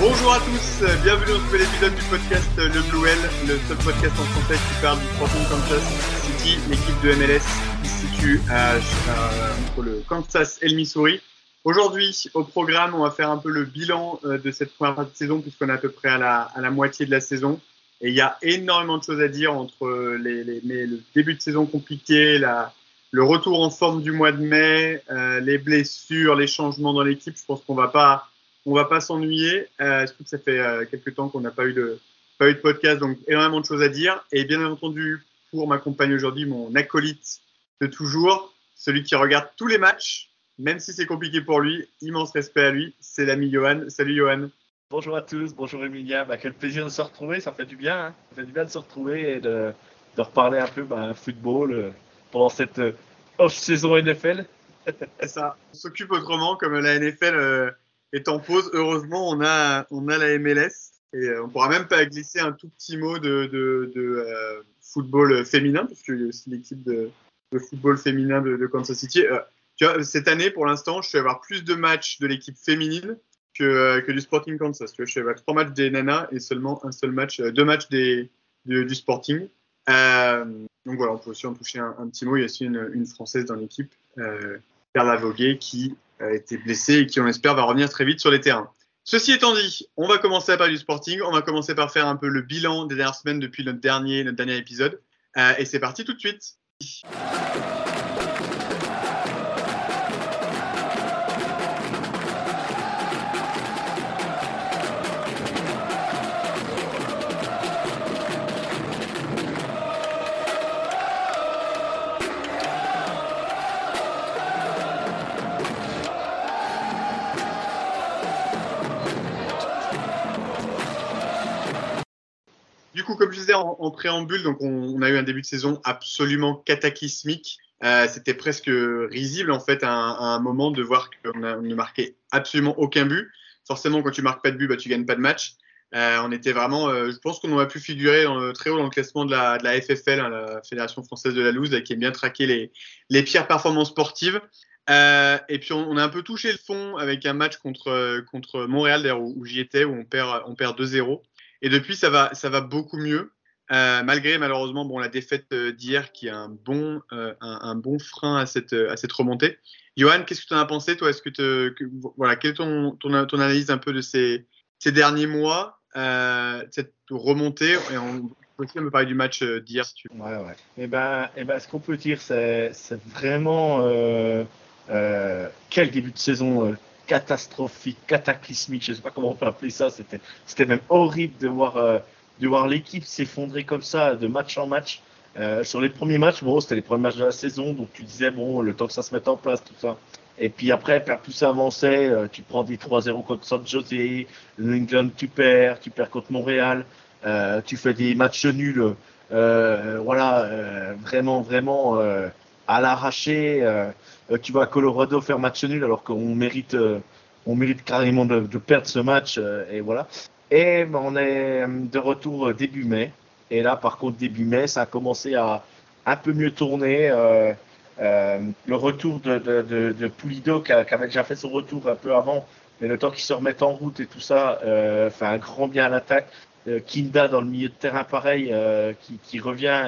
Bonjour à tous, bienvenue dans ce nouvel épisode du podcast euh, Le Blue L, le seul podcast en français qui parle du Sporting Kansas City, l'équipe de MLS qui se situe à- entre le Kansas et le Missouri. Aujourd'hui, au programme, on va faire un peu le bilan euh, de cette première saison puisqu'on est à peu près à la, à la moitié de la saison. Et il y a énormément de choses à dire entre le début de saison compliqué, le retour en forme du mois de mai, euh, les blessures, les changements dans l'équipe. Je pense qu'on va pas on va pas s'ennuyer. Euh, surtout que ça fait euh, quelques temps qu'on n'a pas eu de pas eu de podcast, donc énormément de choses à dire. Et bien entendu, pour m'accompagner aujourd'hui, mon acolyte de toujours, celui qui regarde tous les matchs, même si c'est compliqué pour lui. Immense respect à lui. C'est l'ami Johan. Salut Johan. Bonjour à tous, bonjour Emilia. Bah, quel plaisir de se retrouver, ça fait du bien. hein. Ça fait du bien de se retrouver et de, reparler un peu bah, football euh, pendant cette euh, off-saison NFL. Ça. On s'occupe autrement, comme la NFL euh, est en pause. Heureusement, on a on a la MLS. Et on pourra même pas glisser un tout petit mot de, football féminin, parce qu'il y a aussi l'équipe de, football féminin de, Kansas City. Cette année, pour l'instant, je suis avoir plus de matchs de l'équipe féminine que, euh, que du Sporting Kansas. Tu vois, je suis avoir trois matchs des nanas et seulement un seul match, euh, deux matchs des, de- du Sporting. Euh, donc voilà, on peut aussi en toucher un, petit mot. Il y a aussi une, Française dans l'équipe, euh, Perla Voguet, qui a été blessée et qui, on espère, va revenir très vite sur les terrains. Ceci étant dit, on va commencer à parler du Sporting. On va commencer par faire un peu le bilan des dernières semaines depuis notre dernier, notre dernier épisode. Et c'est parti tout de suite. Comme je disais en, préambule, donc on, a eu un début de saison absolument cataclysmique. Euh, C'était presque risible en fait à un, moment de voir qu'on ne marquait absolument aucun but. Forcément, quand tu marques pas de but, bah, tu gagnes pas de match. Euh, on était vraiment, euh, je pense qu'on aurait pu figurer dans très haut dans le classement de la, FFL, hein, la Fédération française de la loose, qui aime bien traquer les, les pires performances sportives. Et puis on, a un peu touché le fond avec un match contre, contre Montréal, d'ailleurs où, où j'y étais, où on perd, on perd 2-0. Et depuis, ça va, ça va beaucoup mieux. Euh, malgré malheureusement bon, la défaite euh, d'hier qui est un bon, euh, un, bon frein à cette, à cette remontée. Johan, qu'est-ce que tu en as pensé toi? Est-ce que, voilà, quelle est ton, ton, analyse un peu de ces, ces derniers mois, euh, cette remontée? Et on peut aussi peu parler du match d'hier. Ouais, ouais. Et ben, et ben, ce qu'on peut dire, c'est vraiment quel début de saison catastrophique, cataclysmique, je sais pas comment on peut appeler ça. C'était c'était même horrible de voir, euh, de voir l'équipe s'effondrer comme ça, de match en match. Euh, sur les premiers matchs, bon, c'était les premiers matchs de la saison, donc tu disais, bon, le temps que ça se mette en place, tout ça. Et puis après, plus ça avançait, euh, tu prends des 3-0 contre San Jose, New England, tu perds, tu perds contre Montréal, tu fais des matchs nuls, voilà, vraiment, vraiment à l'arraché. euh, euh, tu vas à Colorado faire match nul alors qu'on mérite, euh, on mérite carrément de, perdre ce match, euh, et voilà. Et ben, on est de retour début mai. Et là, par contre, début mai, ça a commencé à un peu mieux tourner. le retour de, de, qui, a- qui avait déjà fait son retour un peu avant, mais le temps qu'il se remette en route et tout ça, fait un grand bien à l'attaque. Kinda dans le milieu de terrain pareil, qui, qui revient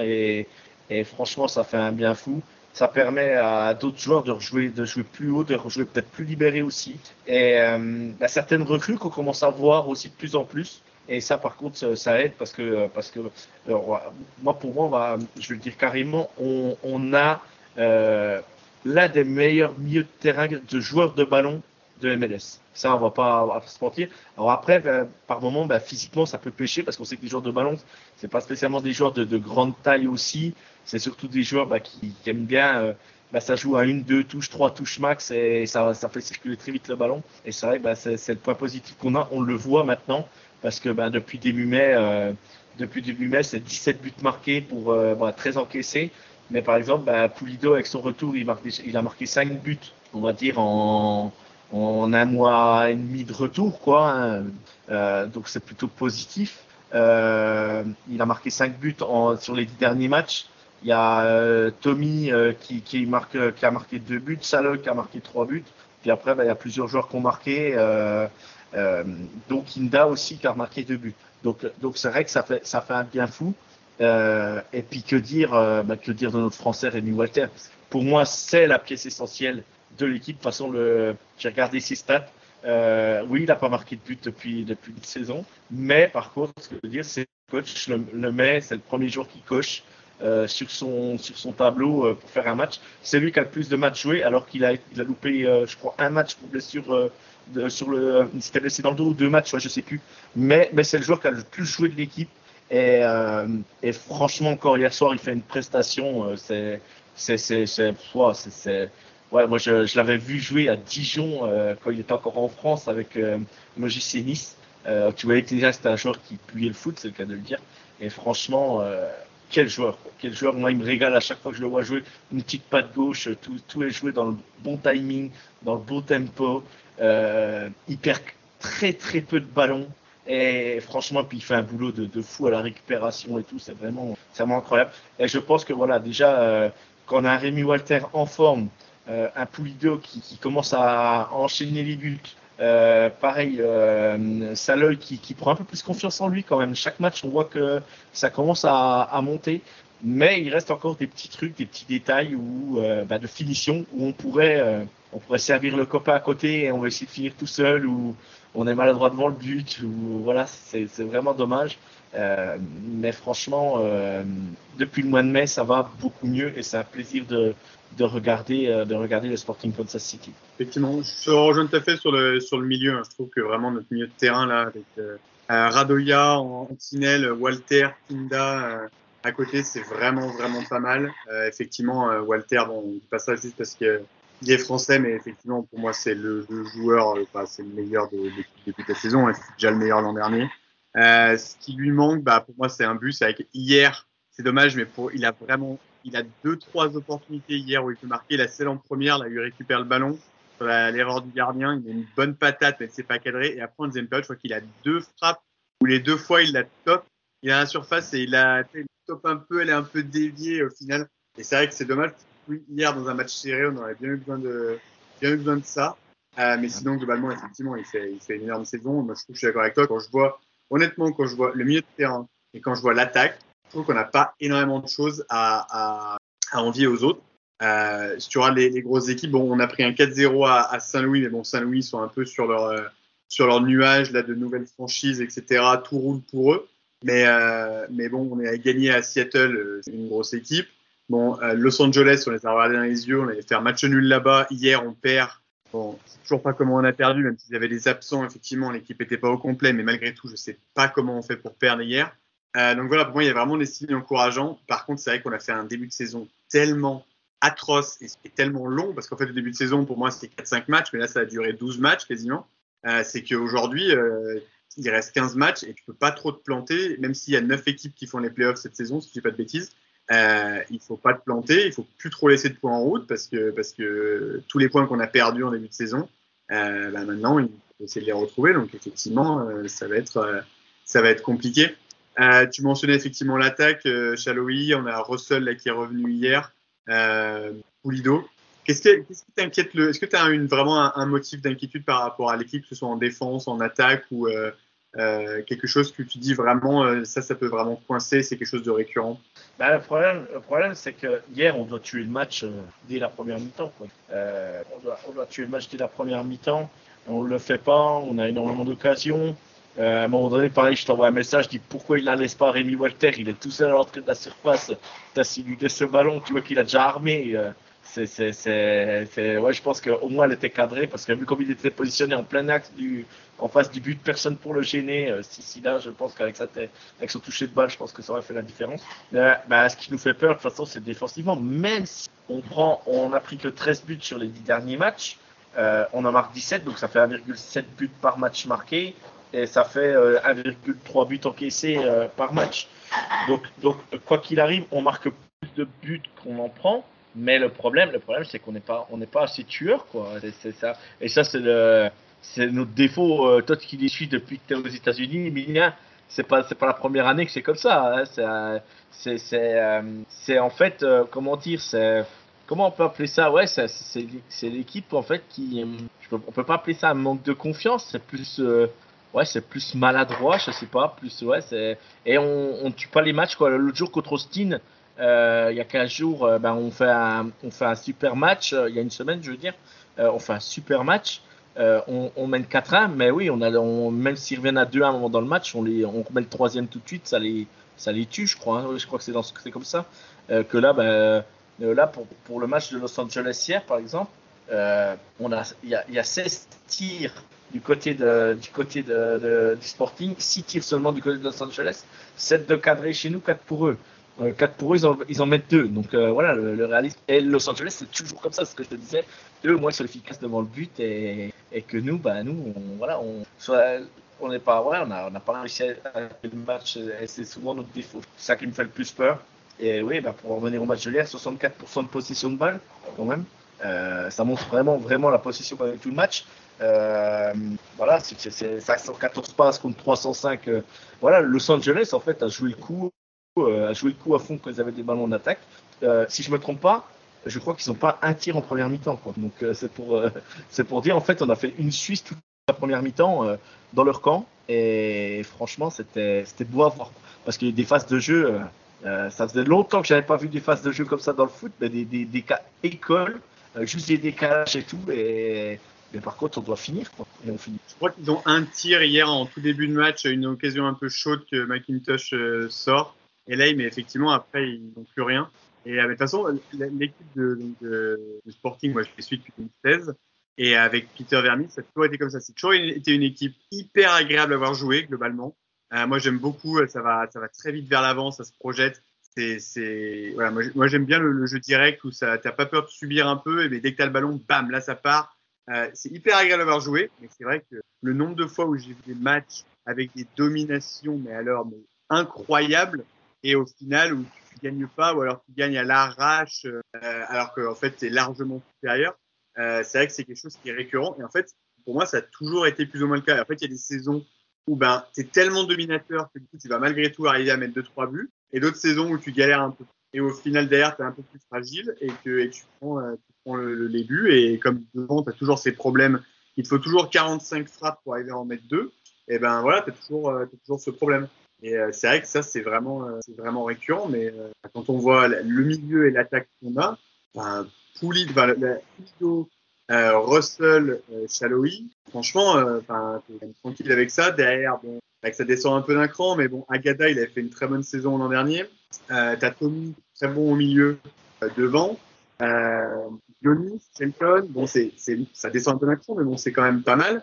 et franchement, ça fait un bien fou. Ça permet à d'autres joueurs de rejouer, de jouer plus haut, de rejouer peut-être plus libéré aussi. Et euh, bah, certaines recrues qu'on commence à voir aussi de plus en plus. Et ça, par contre, ça aide parce que, parce que moi, pour moi, on va, je veux dire carrément, on, on a euh, l'un des meilleurs milieux de terrain de joueurs de ballon de MLS. Ça, on va pas, se mentir. Alors après, ben, par moment, ben, physiquement, ça peut pêcher parce qu'on sait que les joueurs de ballon, c'est pas spécialement des joueurs de, de grande taille aussi. C'est surtout des joueurs ben, qui, aiment bien. Euh, ben, ça joue à une, deux touches, trois touches max et ça, fait circuler très vite le ballon. Et c'est vrai, ben, c'est le point positif qu'on a. On le voit maintenant parce que depuis début mai, euh, depuis début mai, c'est 17 buts marqués pour euh, 13 encaissés. Mais par exemple, Pulido, avec son retour, il, il a marqué 5 buts, on va dire, en, en un mois et demi de retour, quoi. Hein. Euh, donc c'est plutôt positif. Euh, il a marqué 5 buts sur les 10 derniers matchs. Il y a euh, Tommy qui, a marqué 2 buts, Salok qui a marqué 3 buts. Puis après, ben, il y a plusieurs joueurs qui ont marqué. Euh, donc Inda aussi qui a marqué 2 buts. Donc c'est vrai que ça fait un bien fou. et puis que dire ben, que dire de notre Français Rémi Walter? Pour moi, c'est la pièce essentielle de l'équipe. De toute façon, j'ai regardé ses stats. Euh, oui, il n'a pas marqué de but depuis, depuis une saison. Mais par contre, ce que je veux dire, c'est que le coach le, le met, c'est le premier jour qu'il coche euh, sur, son, sur son tableau euh, pour faire un match. C'est lui qui a le plus de matchs joués, alors qu'il a, il a loupé, je crois, un match pour blessure sur le. Il s'était blessé dans le dos deux matchs, ouais, je sais plus. Mais, mais c'est le joueur qui a le plus joué de l'équipe. Et, et franchement, encore hier soir, il fait une prestation. c'est, c'est, c'est, Ouais, moi je, l'avais vu jouer à Dijon euh, quand il était encore en France avec euh, Mogis Nice. Euh, tu voyais déjà c'était un joueur qui puait le foot, c'est le cas de le dire. Et franchement, euh, quel joueur, quel joueur. Moi, il me régale à chaque fois que je le vois jouer. Une petite patte gauche, tout, tout est joué dans le bon timing, dans le bon tempo. Euh, il perd très très peu de ballons. Et franchement, puis il fait un boulot de, fou à la récupération et tout. C'est vraiment, vraiment incroyable. Et je pense que voilà, déjà, quand on a un Rémi Walter en forme, un Poulido qui, commence à enchaîner les buts. Euh, pareil, euh, qui, prend un peu plus confiance en lui quand même. Chaque match, on voit que ça commence à, monter, mais il reste encore des petits trucs, des petits détails où, euh, bah, de finition où on pourrait, euh, on pourrait servir le copain à côté et on va essayer de finir tout seul ou on est maladroit devant le but ou voilà, c'est vraiment dommage. Euh, mais franchement, euh, depuis le mois de mai, ça va beaucoup mieux et c'est un plaisir de, euh, de regarder le Sporting Kansas City. Effectivement, je rejoins tout à fait sur le, milieu. Hein. Je trouve que vraiment notre milieu de terrain, là, avec euh, Radoya en Walter, Kinda euh, à côté, c'est vraiment, vraiment pas mal. Effectivement, Walter, bon, on dit pas ça juste parce que il est français, mais effectivement, pour moi, c'est le, joueur, enfin, c'est le meilleur depuis la saison. C'est déjà le meilleur l'an dernier. Ce qui lui manque, bah, pour moi, c'est un but. C'est avec hier, c'est dommage, mais pour, il a vraiment il a deux, trois opportunités hier où il peut marquer. La celle en première, là, il récupère le ballon sur l'erreur du gardien. Il a une bonne patate, mais s'est pas cadré. Et après, en deuxième période, je crois qu'il a deux frappes où les deux fois, il la top. Il a la surface et il a il top un peu. Elle est un peu déviée au final. Et c'est vrai que c'est dommage. Hier, dans un match serré, on aurait bien eu besoin de, bien eu besoin de ça. Euh, mais sinon, globalement, effectivement, il fait, il fait une énorme saison. Moi, je trouve que je suis d'accord avec toi. Quand je vois, honnêtement, quand je vois le milieu de terrain et quand je vois l'attaque, trouve qu'on n'a pas énormément de choses à, à, à envier aux autres. Euh, si tu les, les, grosses équipes, bon, on a pris un 4-0 à, à Saint-Louis, mais bon, Saint-Louis sont un peu sur leur, euh, sur leur nuage là, de nouvelles franchises, etc. Tout roule pour eux. Mais, euh, mais bon, on est gagné à Seattle, euh, c'est une grosse équipe. Bon, euh, Los Angeles, on les a regardés dans les yeux, on allait faire match nul là-bas. Hier, on perd. Bon, c'est toujours pas comment on a perdu, même s'il y avait des absents, effectivement, l'équipe était pas au complet, mais malgré tout, je sais pas comment on fait pour perdre hier. Euh, donc voilà, pour moi, il y a vraiment des signes encourageants. Par contre, c'est vrai qu'on a fait un début de saison tellement atroce et, et tellement long, parce qu'en fait, le début de saison, pour moi, c'était 4-5 matchs, mais là, ça a duré 12 matchs quasiment. Euh, c'est qu'aujourd'hui, euh, il reste 15 matchs et tu peux pas trop te planter, même s'il y a 9 équipes qui font les playoffs cette saison, si je dis pas de bêtises. Euh, il faut pas te planter, il faut plus trop laisser de points en route parce que parce que tous les points qu'on a perdus en début de saison, euh, bah maintenant il faut essayer de les retrouver. Donc effectivement, euh, ça va être euh, ça va être compliqué. Euh, tu mentionnais effectivement l'attaque, euh, Chaloui, on a Russell là, qui est revenu hier, euh, Poulido. Qu'est-ce qui, qui t'inquiète le Est-ce que tu as une, vraiment un, un motif d'inquiétude par rapport à l'équipe, que ce soit en défense, en attaque ou euh, quelque chose que tu dis vraiment euh, ça, ça peut vraiment coincer, c'est quelque chose de récurrent bah, Le problème, le problème c'est que hier, on doit tuer le match euh, dès la première mi-temps. on, doit, tuer le match dès la première mi-temps. On ne le fait pas, on a énormément d'occasions. À un moment donné, pareil, je t'envoie un message, je dis pourquoi il ne laisse pas Rémi Walter? Il est tout seul à l'entrée de la surface. T'as lui laisse ce ballon, tu vois qu'il a déjà armé. Euh, c'est, ouais, je pense qu'au moins elle était cadrée parce que vu comme il était positionné en plein axe du, en face du but, personne pour le gêner. Euh, si, si là, je pense qu'avec tête, avec son toucher de balle, je pense que ça aurait fait la différence. Euh, bah, ce qui nous fait peur, de toute façon, c'est défensivement. Même si on prend, on a pris que 13 buts sur les 10 derniers matchs, euh, on en marque 17, donc ça fait 1,7 buts par match marqué et ça fait 1,3 buts encaissés par match. Donc, donc quoi qu'il arrive, on marque plus de buts qu'on en prend. Mais le problème, le problème, c'est qu'on n'est pas, on n'est pas assez tueur, quoi. C'est ça. Et ça, c'est le, c'est notre défaut. Euh, toi qui les suis depuis que tu es aux États-Unis, Emilien, c'est pas, c'est pas la première année que c'est comme ça. Hein. C'est, c'est, c'est, euh, c'est en fait, euh, comment dire, c'est, comment on peut appeler ça? Ouais, c'est, c'est, l'équipe en fait qui, je peux, on peut pas appeler ça un manque de confiance. C'est plus, ouais, c'est plus maladroit, je sais pas, plus, ouais, c'est, et on, on tue pas les matchs quoi. L'autre jour contre Austin. Euh, il y a 15 jours, euh, ben, on, fait un, on fait un super match. Euh, il y a une semaine, je veux dire, on fait un super match. On, on, mène 4-1, mais oui, on a, on, même s'ils reviennent à 2 à un moment dans le match, on, les, on met le troisième tout de suite, ça les, ça les tue, je crois. Hein. Je crois que c'est, dans, c'est comme ça. que là, ben, là pour, pour le match de Los Angeles hier, par exemple, on a, il y a, y a 16 tirs du côté, de, du, côté de, de, du Sporting, 6 tirs seulement du côté de Los Angeles, 7 de cadrés chez nous, 4 pour eux. 4 euh, pour eux, ils en, ils en mettent 2. Donc euh, voilà, le, réalisme. Et Los Angeles, c'est toujours comme ça, ce que je te disais. Eux, moi, ils sont efficaces devant le but et, et que nous, bah, nous, on, voilà, on, on n'est pas, voilà, on n'a on a pas réussi à le match et c'est souvent notre défaut. C'est ça qui me fait le plus peur. Et oui, bah, pour revenir au match de l'hier, 64% de possession de balle, quand même. Euh, ça montre vraiment, vraiment la possession pendant tout le match. Euh, voilà, c'est 514 passes contre 305. Euh, voilà, Los Angeles, en fait, a joué le coup à jouer le coup à fond quand ils avaient des ballons d'attaque. Euh, si je me trompe pas, je crois qu'ils n'ont pas un tir en première mi-temps. Donc euh, c'est pour, dire, en fait, on a fait une Suisse toute la première mi-temps dans leur camp. Et franchement, c'était, beau à voir. Parce qu'il y a des phases de jeu, ça faisait longtemps que j'avais pas vu des phases de jeu comme ça dans le foot, des, des, des cas écoles, juste des décalages et tout. Et, mais par contre, on doit finir. On finit. Je crois qu'ils ont un tir hier en tout début de match, une occasion un peu chaude que McIntosh sort. Là, mais effectivement, après, ils n'ont plus rien. Et euh, de toute façon, l'équipe de, de, de, Sporting, moi, je les suis depuis 2016. Et avec Peter Vermis, ça a toujours été comme ça. C'est toujours été une équipe hyper agréable à voir jouer, globalement. Euh, moi, j'aime beaucoup. Ça va, ça va très vite vers l'avant, ça se projette. C'est, c'est, voilà, moi, j'aime bien le, le, jeu direct où ça, t'as pas peur de subir un peu, et mais dès que t'as le ballon, bam, là, ça part. Euh, c'est hyper agréable à voir jouer. Mais c'est vrai que le nombre de fois où j'ai vu des matchs avec des dominations, mais alors, mais incroyables, et au final où tu gagnes pas ou alors tu gagnes à l'arrache euh, alors qu'en en fait tu es largement supérieur. Euh, c'est vrai que c'est quelque chose qui est récurrent. Et en fait pour moi ça a toujours été plus ou moins le cas. en fait il y a des saisons où ben tu es tellement dominateur que du coup tu vas malgré tout arriver à mettre deux trois buts et d'autres saisons où tu galères un peu. Et au final derrière tu es un peu plus fragile et que et tu prends, euh, tu prends le, les buts. Et comme devant tu as toujours ces problèmes. Il te faut toujours 45 frappes pour arriver à en mettre deux. Et ben voilà tu as euh, toujours ce problème et euh, c'est vrai que ça, c'est vraiment, euh, c'est vraiment récurrent. Mais euh, quand on voit le milieu et l'attaque qu'on a, ben, Poulit, ben, euh, Russell, euh, Chaloui, franchement, enfin, tranquille avec ça. Derrière, bon, avec ça descend un peu d'un cran, mais bon, Agada, il avait fait une très bonne saison l'an dernier. Euh, T'as Tommy, très bon au milieu, devant. Euh, Johnny, Shelton, bon, c'est, ça descend un peu d'un cran, mais bon, c'est quand même pas mal.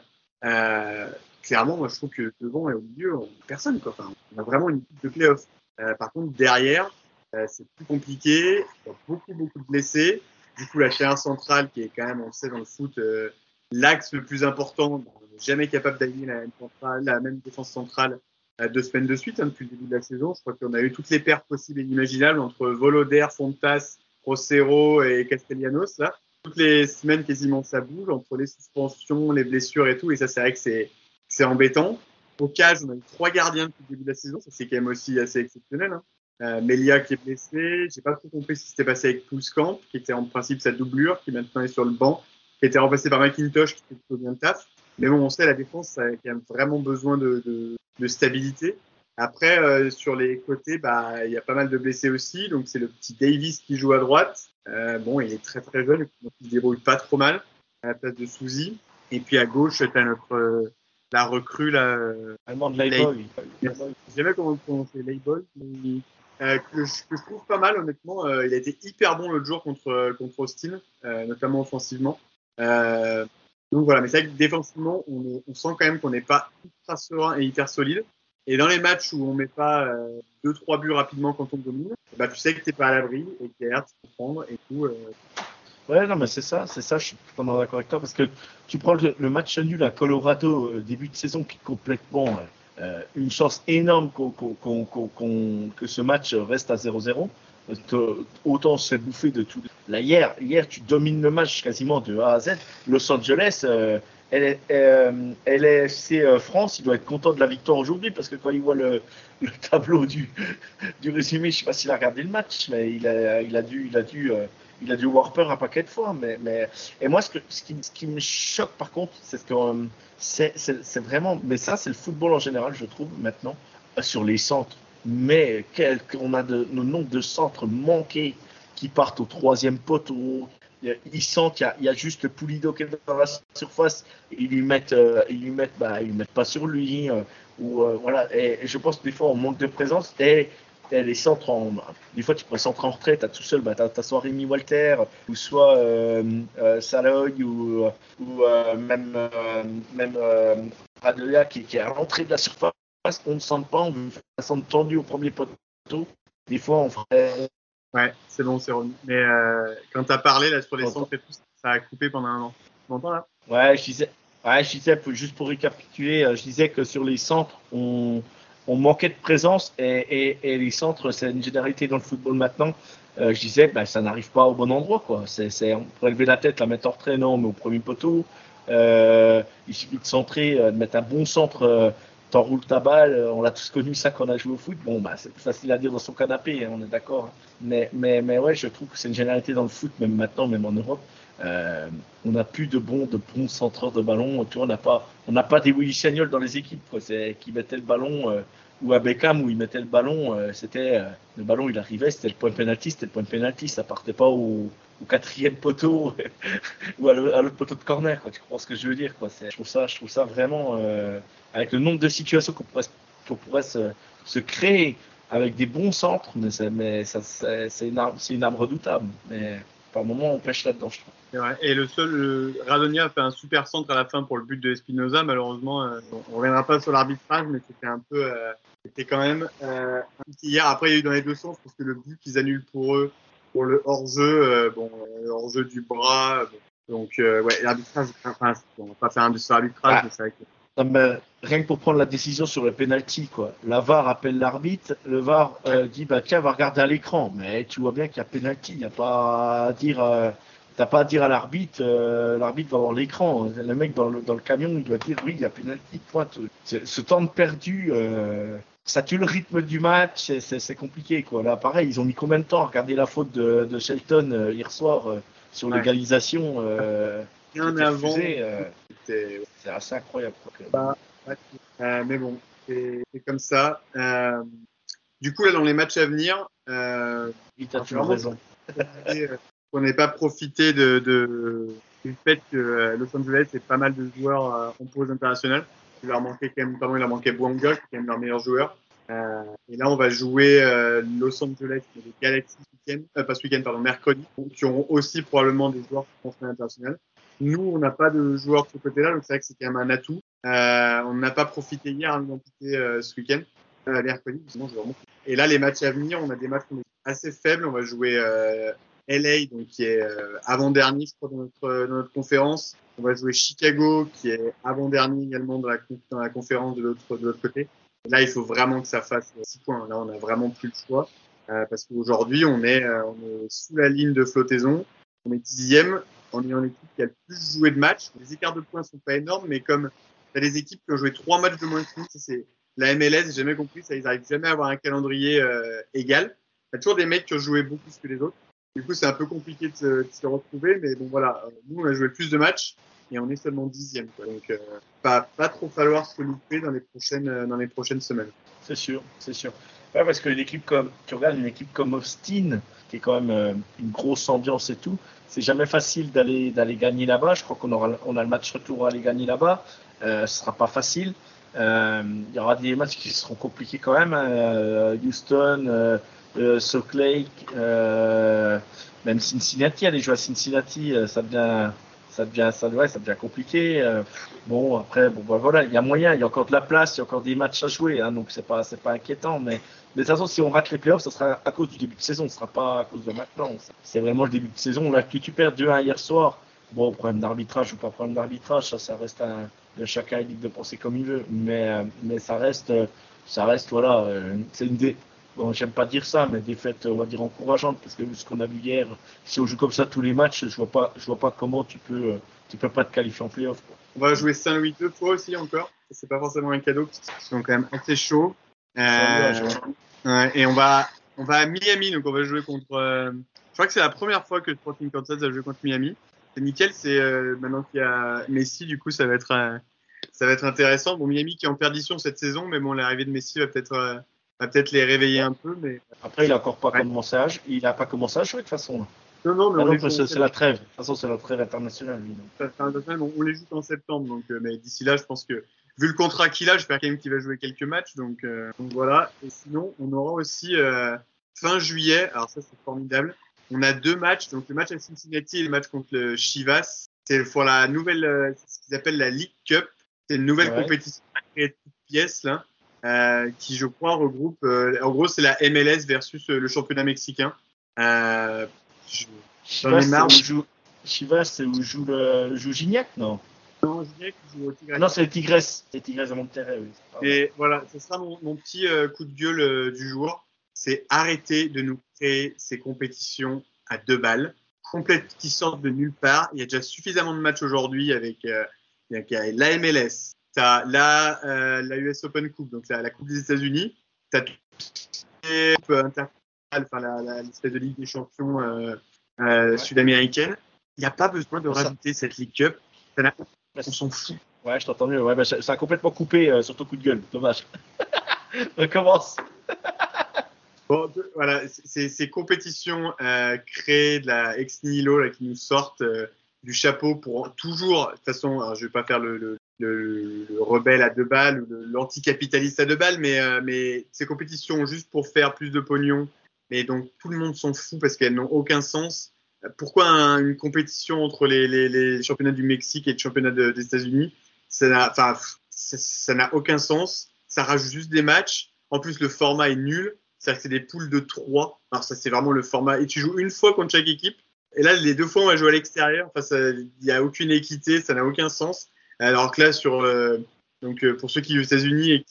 Clairement, moi, je trouve que devant et au milieu, on personne. Quoi. Enfin, on a vraiment une équipe de playoff. Euh, par contre, derrière, euh, c'est plus compliqué. Beaucoup, beaucoup de blessés. Du coup, la chaîne centrale, qui est quand même, on sait dans le foot, euh, l'axe le plus important, jamais capable d'agir la même centrale, la même défense centrale euh, deux semaines de suite hein, depuis le début de la saison. Je crois qu'on a eu toutes les pertes possibles et inimaginables entre Voloder, Fontas, Rosero et Castellanos. Là. Toutes les semaines, quasiment, ça bouge entre les suspensions, les blessures et tout. Et ça, c'est vrai que c'est c'est embêtant. Au cage, on a eu trois gardiens depuis le début de la saison, ça c'est quand même aussi assez exceptionnel. Hein. Euh, Melia qui est blessé, j'ai pas trop compris ce qui s'était passé avec Poulskamp, qui était en principe sa doublure, qui maintenant est sur le banc, qui était remplacé par McIntosh, qui fait plutôt bien le taf. Mais bon, on sait, la défense, ça a quand même vraiment besoin de, de, de stabilité. Après, euh, sur les côtés, bah, il y a pas mal de blessés aussi. Donc, c'est le petit Davis qui joue à droite. Euh, bon, il est très très jeune, donc il se débrouille pas trop mal à la place de Souzy. Et puis à gauche, tu as notre la recrue, la, Allemande Leibold. je sais jamais comment prononcer, Leibold, mais euh, que, je, que je trouve pas mal, honnêtement. Euh, il a été hyper bon l'autre jour contre, euh, contre Austin, euh, notamment offensivement. Euh, donc voilà, mais c'est vrai que défensivement, on, est- on sent quand même qu'on n'est pas ultra serein et hyper solide. Et dans les matchs où on met pas euh, deux trois buts rapidement quand on domine, bah tu sais que t'es pas à l'abri et que derrière tu peux prendre et tout. Ouais, non, mais c'est ça, c'est ça, je suis totalement d'accord avec toi, parce que tu prends le, match nul à Colorado, euh, début de saison, qui est complètement euh, une chance énorme qu'on- qu'on- qu'on- qu'on- que ce match reste à 0-0. Parce que Autant se bouffer de tout. Là, hier, hier, tu domines le match quasiment de A à Z. Los Angeles, euh, elle- euh, LFC euh, France, il doit être content de la victoire aujourd'hui, parce que quand il voit le, le tableau du, du résumé, je sais pas s'il a regardé le match, mais il a, il a dû, il a dû, il a dû Warper un paquet de fois. Mais, mais et moi, ce, que, ce, qui, ce qui me choque par contre, c'est ce que euh, c'est, vraiment, mais ça, c'est le football en général, je trouve maintenant euh, sur les centres. Mais quel, on a de, le nombre de centres manqués qui partent au troisième poteau. Ils sentent qu'il y y a juste Poulido qui est dans la surface. Ils lui mettent, euh, ils lui mettent, bah, ils lui mettent pas sur lui. ou voilà. Et, et je pense que des fois on manque de présence. Et les centres, en, des fois tu prends centre en retraite, t'as tout seul, bah, t'as, soit Rémi Walter, ou soit euh, euh, Saloy, ou, ou euh, même euh, même euh, Radoya qui, qui est à l'entrée de la surface. On ne sent pas, on veut un centre tendu au premier poteau. Des fois on ferait Ouais, c'est bon, c'est revenu. Mais quand t'as parlé là sur les centres et tout, ça a coupé pendant un an. Tu m'entends là? Ouais, je disais, ouais, je disais, juste pour récapituler, je disais que sur les centres, on, on manquait de présence et, les centres, c'est une généralité dans le football maintenant. Euh, je disais, bah, ça n'arrive pas au bon endroit, quoi. C'est, on pourrait lever la tête, la mettre en retrait, non, mais au premier poteau. Euh, il suffit de centrer, euh, de mettre un bon centre, t'enroules ta balle. On l'a tous connu ça quand on a joué au foot. Bon, bah, c'est facile à dire dans son canapé, hein, on est d'accord. Mais, mais, mais ouais, je trouve que c'est une généralité dans le foot, même maintenant, même en Europe. Euh, on n'a plus de bons, de centreurs de ballon. On n'a pas, des Willy Sagnol dans les équipes. C'est qui mettaient le ballon euh, ou à Beckham où il mettait le ballon. euh, c'était le ballon, il arrivait, c'était le point de pénalty, c'était le point de pénalty. Ça partait pas au, quatrième poteau ou à l'autre poteau de corner. Tu comprends ce que je veux dire, je trouve ça, vraiment avec le nombre de situations qu'on pourrait, se- créer avec des bons centres, mais, c'est, une arme, redoutable. Par moment, on pêche là-dedans, je trouve. Et le seul, euh, Radonia a fait un super centre à la fin pour le but de Espinoza. Malheureusement, euh, on reviendra pas sur l'arbitrage, mais c'était un peu, euh, c'était quand même euh, un petit hier. Après, il y a eu dans les deux sens parce que le but qu'ils annulent pour eux, pour le hors-jeu, euh, bon, euh, hors-jeu du bras. bon. Donc, euh, ouais, l'arbitrage, enfin, on va pas faire un sur l'arbitrage, Ah. mais c'est vrai que Non, mais rien que pour prendre la décision sur le penalty, quoi. La VAR appelle l'arbitre, le VAR euh, dit bah tiens, va regarder à l'écran. Mais tu vois bien qu'il y a penalty, il n'y a pas à dire, euh, t'as pas à dire à l'arbitre, euh, l'arbitre va voir l'écran. Le mec dans le, dans le camion, il doit dire oui, il y a. Point. C'est- Ce temps de perdu, ça tue le rythme du match, c'est- compliqué, quoi. Là, pareil, ils ont mis combien de temps à regarder la faute de, de Shelton hier soir sur Ouais. l'égalisation bien avant, euh, c'était- C'est assez incroyable. quoi. Euh, mais bon, c'est comme ça. Euh, du coup, là, dans les matchs à venir, euh, Oui, toujours vraiment, raison. euh, qu'on n'ait pas profité de, de, du fait que euh, Los Angeles ait pas mal de joueurs euh, en pause internationale. Il leur manquait quand même, pardon, il leur manquait Bouanga, qui est quand même leur meilleur joueur. Euh, et là, on va jouer euh, Los Angeles et les Galaxy ce week-end, euh, pas ce week-end, pardon, mercredi, qui auront aussi probablement des joueurs qui vont faire international. Nous, on n'a pas de joueurs de ce côté-là, donc c'est vrai que c'est quand même un atout. Euh, on n'a pas profité hier à l'identité euh, ce week-end, euh, mercredi, sinon je vais remonter. Et là, les matchs à venir, on a des matchs assez faibles. On va jouer euh, LA, donc qui est euh, avant-dernier, je crois, dans notre, dans notre conférence. On va jouer Chicago, qui est avant-dernier également dans la, conférence de l'autre côté. Et là, il faut vraiment que ça fasse 6 points. Là, on a vraiment plus le choix. Euh, parce qu'aujourd'hui, on est, euh, on est sous la ligne de flottaison. On est dixième en ayant l'équipe qui a le plus joué de matchs. Les écarts de points sont pas énormes, mais comme t'as des équipes qui ont joué trois matchs de moins que nous, c'est la MLS, j'ai jamais compris ça. Ils arrivent jamais à avoir un calendrier euh, égal. Il y a toujours des mecs qui ont joué beaucoup plus que les autres. Du coup, c'est un peu compliqué de se, retrouver, mais bon, voilà. Euh, Nous, on a joué plus de matchs et on est seulement dixième. Quoi. Donc, euh, pas, pas trop falloir se louper dans les prochaines, euh, dans les prochaines semaines. C'est sûr, c'est sûr. Ouais, parce qu'une équipe comme, tu regardes une équipe comme Austin, qui est quand même euh, une grosse ambiance et tout, c'est jamais facile d'aller d'aller gagner là-bas. Je crois qu'on aura on a le match retour à aller gagner là-bas. Euh, ce sera pas facile. Euh, il y aura des matchs qui seront compliqués quand même. Euh, Houston, Salt Lake, même Cincinnati. Aller jouer à Cincinnati, ça devient, ça devient, ça, ouais, ça devient compliqué. Euh, bon, après, bon, bah, voilà, il y a moyen, il y a encore de la place, il y a encore des matchs à jouer, hein, donc c'est pas, pas inquiétant. Mais, mais de toute façon, si on rate les playoffs, ce sera à cause du début de saison, ce sera pas à cause de maintenant. C'est vraiment le début de saison. Là, que tu perds 2-1 hier soir, bon, problème d'arbitrage ou pas problème d'arbitrage, ça, reste un, chacun est libre de penser comme il veut. Mais, euh, mais ça reste, euh, ça reste, voilà, c'est une des, bon, j'aime pas dire ça, mais défaite, on va dire encourageante, parce que vu ce qu'on a vu hier, si on joue comme ça tous les matchs, je vois pas, je vois pas comment tu peux, tu peux pas te qualifier en playoff. On va jouer Saint-Louis deux fois aussi encore. C'est pas forcément un cadeau parce qu'ils sont quand même assez chauds. Euh, ouais, et on va, on va à Miami, donc on va jouer contre. euh, je crois que c'est la première fois que Sporting Kansas va jouer contre Miami. C'est nickel. C'est euh, maintenant qu'il y a Messi, du coup, ça va être, euh, ça va être intéressant. Bon, Miami qui est en perdition cette saison, mais bon, l'arrivée de Messi va peut-être, euh, va peut-être les réveiller un peu. Mais Après, il a encore pas Ouais. commencé à, il a pas commencé à jouer de toute façon. non, non, mais Ah c'est la trêve. De toute façon, c'est la trêve internationale, lui. donc. on, les joue en septembre, donc euh, mais d'ici là, je pense que vu le contrat qu'il a, j'espère quand même qu'il va jouer quelques matchs, donc, euh, donc voilà. Et sinon, on aura aussi euh, fin juillet, alors ça c'est formidable. On a deux matchs, donc le match à Cincinnati et le match contre le Chivas. C'est pour la nouvelle, euh, ce qu'ils appellent la League Cup. C'est une nouvelle Ouais. compétition créée de toutes pièces là, qui je crois regroupe. euh, en gros, c'est la MLS versus euh, le championnat mexicain. Euh, je- Chivas, c'est où joue, Chivas, c'est où joue le, joue Gignac, non? non, Tigres. Non, c'est les Tigresses. C'est les Tigresses de Monterrey, oui. Et voilà, ce sera mon, mon petit euh, coup de gueule euh, du jour. C'est arrêter de nous créer ces compétitions à deux balles, complètes qui sortent de nulle part. Il y a déjà suffisamment de matchs aujourd'hui avec euh, il y a la MLS, t'as la, euh, la US Open Coupe, donc la, la Coupe des États-Unis, t'as tout les coupes enfin l'espèce de Ligue des Champions euh, euh, sud-américaine. Il n'y a pas besoin de Ça- rajouter cette League Cup. Ça on s'en fout. Ouais, je t'entends mieux. Ouais, bah, ça a complètement coupé euh, sur ton coup de gueule. Dommage. Recommence. Bon, voilà, ces, compétitions euh, créées de la ex nihilo là, qui nous sortent euh, du chapeau pour toujours, de toute façon, alors, je vais pas faire le, le, le, le rebelle à deux balles ou l'anticapitaliste à deux balles, mais, euh, ces compétitions juste pour faire plus de pognon, mais donc tout le monde s'en fout parce qu'elles n'ont aucun sens. Pourquoi un- une compétition entre les, championnats du Mexique et le championnat de- des États-Unis Ça n'a ça- aucun sens. Ça rajoute juste des matchs. En plus, le format est nul. C'est-à-dire que c'est des poules de 3. Alors ça, c'est vraiment le format. Et tu joues une fois contre chaque équipe. Et là, les deux fois, on va jouer à l'extérieur. Enfin, il n'y a aucune équité, ça n'a aucun sens. Alors que là, euh, euh, pour ceux qui vivent aux États-Unis et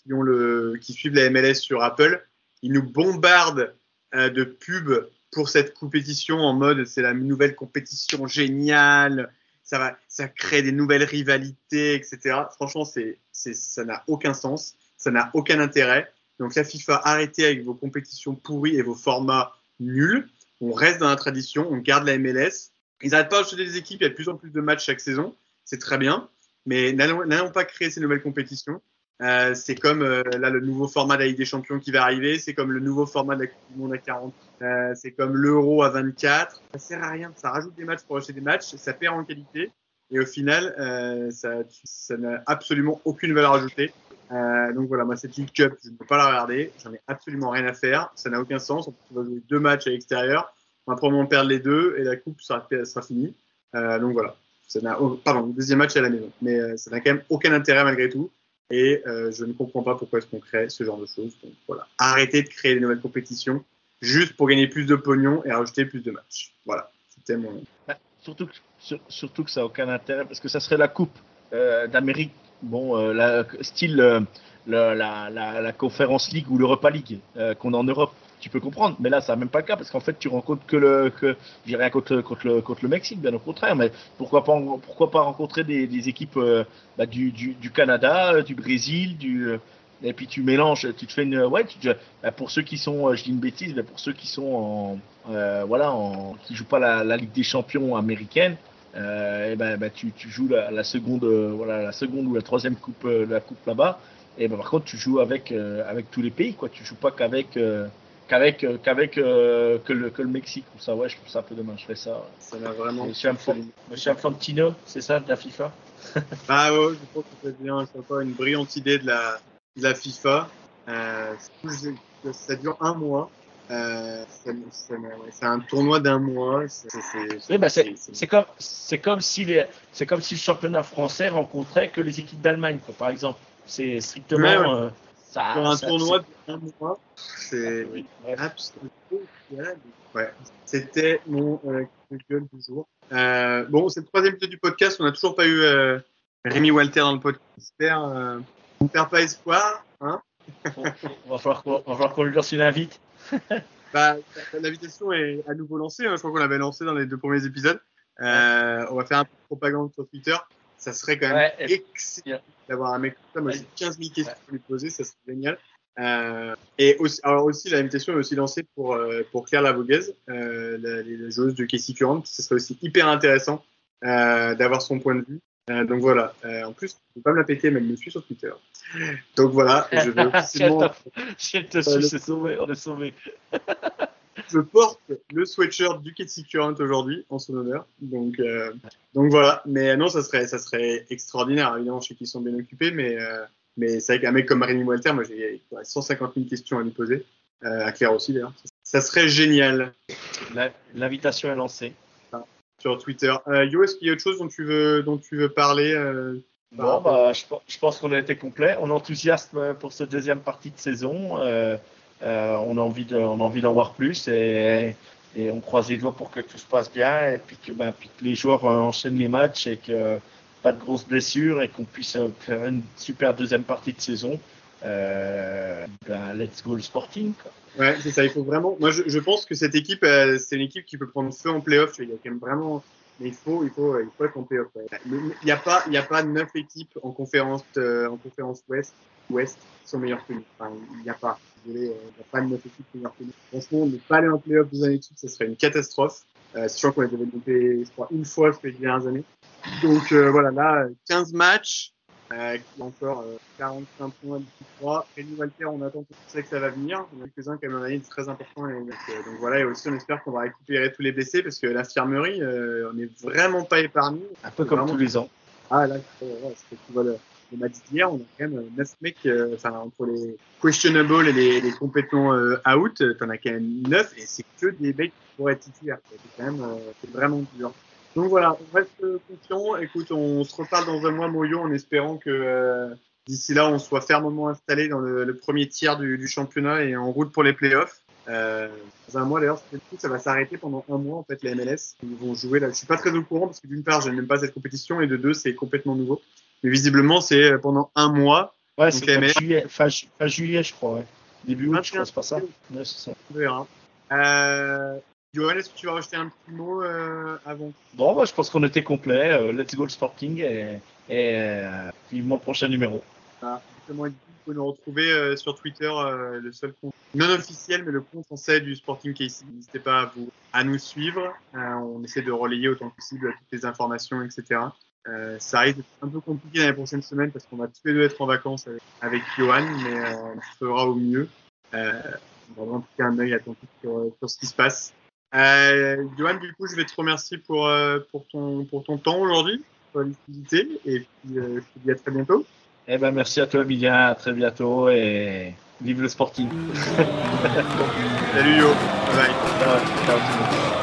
qui, suivent la MLS sur Apple, ils nous bombardent euh, de pubs pour cette compétition en mode c'est la nouvelle compétition géniale, ça crée des nouvelles rivalités, etc. Franchement, ça n'a aucun sens, ça n'a aucun intérêt. Donc la FIFA, arrêtez avec vos compétitions pourries et vos formats nuls. On reste dans la tradition, on garde la MLS. Ils n'arrêtent pas d'acheter des équipes, il y a de plus en plus de matchs chaque saison, c'est très bien. Mais n'allons pas créer ces nouvelles compétitions. Euh, c'est comme euh, là le nouveau format de la Ligue des Champions qui va arriver, c'est comme le nouveau format de la Coupe du Monde à 40, euh, c'est comme l'Euro à 24. Ça sert à rien, ça rajoute des matchs pour acheter des matchs, ça perd en qualité et au final euh, ça ça n'a absolument aucune valeur ajoutée. Euh, donc voilà, moi cette League Cup, je ne peux pas la regarder, j'en ai absolument rien à faire, ça n'a aucun sens. On va jouer deux matchs à l'extérieur, on va probablement perdre les deux et la coupe sera, sera finie. Euh, donc voilà, ça n'a, oh, pardon, deuxième match à la maison, mais euh, ça n'a quand même aucun intérêt malgré tout. Et euh, je ne comprends pas pourquoi est-ce qu'on crée ce genre de choses. Donc voilà, arrêtez de créer des nouvelles compétitions juste pour gagner plus de pognon et rajouter plus de matchs. Voilà, c'était mon. Surtout que, sur- surtout que ça n'a aucun intérêt parce que ça serait la Coupe euh, d'Amérique. Bon, style le- la, la, Conférence League ou l'Europa League qu'on a en Europe. Tu peux comprendre, mais là, ça n'a même pas le cas parce qu'en fait, tu rencontres que le. Que, j'ai rien contre, contre, le, contre le Mexique, bien au contraire, mais pourquoi pas, pourquoi pas rencontrer des, équipes euh, bah, du, du, Canada, euh, du Brésil, du. euh, et puis tu mélanges, tu te fais une. Ouais, bah, pour ceux qui sont. Je dis une bêtise, mais pour ceux qui sont voilà, qui jouent pas la, Ligue des Champions américaine, et ben, ben, tu, tu joues la, la seconde, voilà, la seconde ou la troisième coupe, la coupe là-bas. Et ben, par contre, tu joues avec avec tous les pays, quoi. Tu joues pas qu'avec qu'avec euh, qu'avec euh, que le que le Mexique. Ça, ouais, je trouve ça un peu dommage. Je fais ça. Ça n'a vraiment. Monsieur, Monsieur Infantino, c'est ça, de la FIFA? bah ouais, je pense que c'est bien, c'est une brillante idée de la, de la FIFA. Euh, ça dure un mois. Euh, c'est un tournoi d'un mois. Oui, bah c'est comme c'est comme si c'est comme si le championnat français rencontrait que les équipes d'Allemagne, par exemple. C'est strictement ouais, euh, ça. un tournoi d'un mois, c'est ah, Ouais. C'était mon euh, gueule du jour. Euh, bon, c'est le troisième épisode du podcast. On n'a toujours pas eu euh, Rémi Walter dans le podcast. J'espère. Euh, on ne perd pas espoir. Hein on va falloir qu'on lui lance une invite. bah, L'invitation est à nouveau lancée. Hein. Je crois qu'on l'avait lancée dans les deux premiers épisodes. Euh, on va faire un peu de propagande sur Twitter. Ça serait quand même ouais, excellent d'avoir un mec comme ça. Moi, j'ai 15 000 questions à lui poser. Ça serait génial. Euh, et aussi, alors aussi, l'invitation est aussi lancée pour, euh, pour Claire Lavoguez, euh, la, la, joueuse de Casey Current. Ce serait aussi hyper intéressant euh, d'avoir son point de vue. Euh, donc voilà. Euh, en plus, je ne pas me la péter, mais elle me suit sur Twitter. Donc voilà. Je vais officiellement. si elle te suit, c'est sauvé. On est sauvé. Je porte le sweatshirt du Casey Current aujourd'hui en son honneur. Donc, donc voilà. Mais non, ça serait, ça serait extraordinaire. Évidemment, je sais qu'ils sont bien occupés, mais mais c'est vrai qu'un mec comme Marini Walter, moi j'ai 150 000 questions à lui poser, euh, à Claire aussi d'ailleurs. Ça serait génial. L'invitation est lancée. sur Twitter. Euh, Yo, est-ce qu'il y a autre chose dont tu veux, dont tu veux parler euh, Bon, bah, je, je, pense qu'on a été complet. On est enthousiaste pour cette deuxième partie de saison. Euh, euh, on a envie a envie d'en voir plus et, on croise les doigts pour que tout se passe bien et puis que, ben, les joueurs enchaînent les matchs et que pas de grosses blessures et qu'on puisse faire une super deuxième partie de saison, euh, ben, let's go le Sporting. Ouais, c'est ça. Il faut vraiment. Moi, je, pense que cette équipe, euh, c'est une équipe qui peut prendre feu en playoff. Il y a vraiment. Mais il faut, il faut, il faut être en playoff. Il n'y a pas, il y a pas neuf équipes en conférence, euh, en conférence ouest, qui sont meilleures que nous. Il n'y a pas. Désolé, euh, il n'y a pas de équipes meilleures que nous. Franchement, ne pas aller en playoff dans une équipe, ce serait une catastrophe. Euh, sachant qu'on les avait monté, je crois, une fois les dernières années. Donc euh, voilà, là, 15 matchs, euh, qui encore euh, 45 points d'ici 3. Rémi Walter, on attend tout ça que ça va venir. On a quelques-uns même en année très important. Et, donc, euh, donc, voilà, et aussi on espère qu'on va récupérer tous les blessés parce que l'infirmerie, euh, on n'est vraiment pas épargné. Un peu comme vraiment... tous les ans. Ah là, c'est tu vois le, le match d'hier, on a quand même 9 mecs, euh, enfin entre les questionable et les, les complètement euh, out, t'en as quand même 9 et c'est que des mecs qui pourraient être titulaires. C'est quand même, euh, c'est vraiment dur. Donc voilà, on reste confiant. Écoute, on se reparle dans un mois, Moyo, en espérant que euh, d'ici là, on soit fermement installé dans le, le premier tiers du, du, championnat et en route pour les playoffs. Euh, dans un mois d'ailleurs, ça va s'arrêter pendant un mois en fait les MLS. Ils vont jouer là. Je suis pas très au courant parce que d'une part, je n'aime pas cette compétition et de deux, c'est complètement nouveau. Mais visiblement, c'est pendant un mois. Ouais, c'est MLS... juillet, fin, fin, juillet, je crois. Ouais. Début août, je pense pas ça. Ouais, c'est ça. On verra. Euh, Johan, est-ce que tu vas rajouter un petit mot euh, avant? Bon, bah, je pense qu'on était complet. Euh, let's go le Sporting et, et euh, vivement prochain numéro. Ah, justement, vous pouvez nous retrouver euh, sur Twitter, euh, le seul compte non officiel, mais le compte français du Sporting KC. N'hésitez pas à, vous, à nous suivre. Euh, on essaie de relayer autant que possible toutes les informations, etc. ça risque d'être un peu compliqué dans les prochaines semaines parce qu'on va tous les deux être en vacances avec, avec Johan, mais on fera au mieux. on va vraiment piquer un œil attentif sur, sur ce qui se passe. Euh, Johan, du coup, je vais te remercier pour, euh, pour, ton, pour ton temps aujourd'hui, pour la liquidité, et puis euh, je te dis à très bientôt. Eh ben, merci à toi, Emilien, à très bientôt, et vive le sporting. Salut Yo, bye bye. Ciao, ciao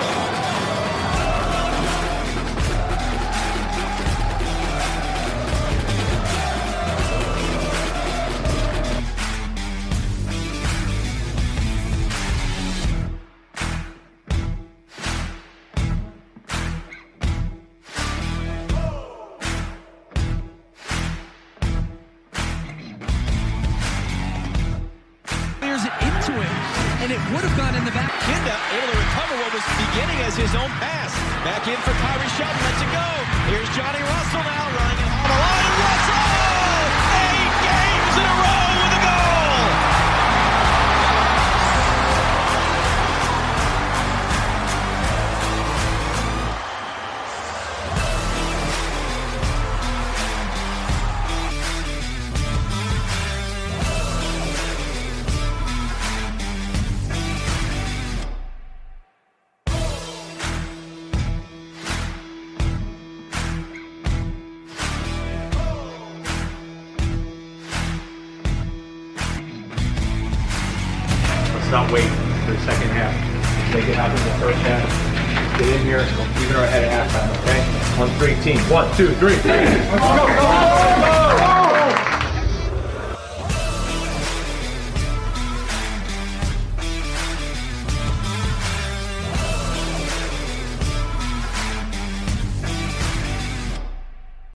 two, three. Let's go, go, go, go.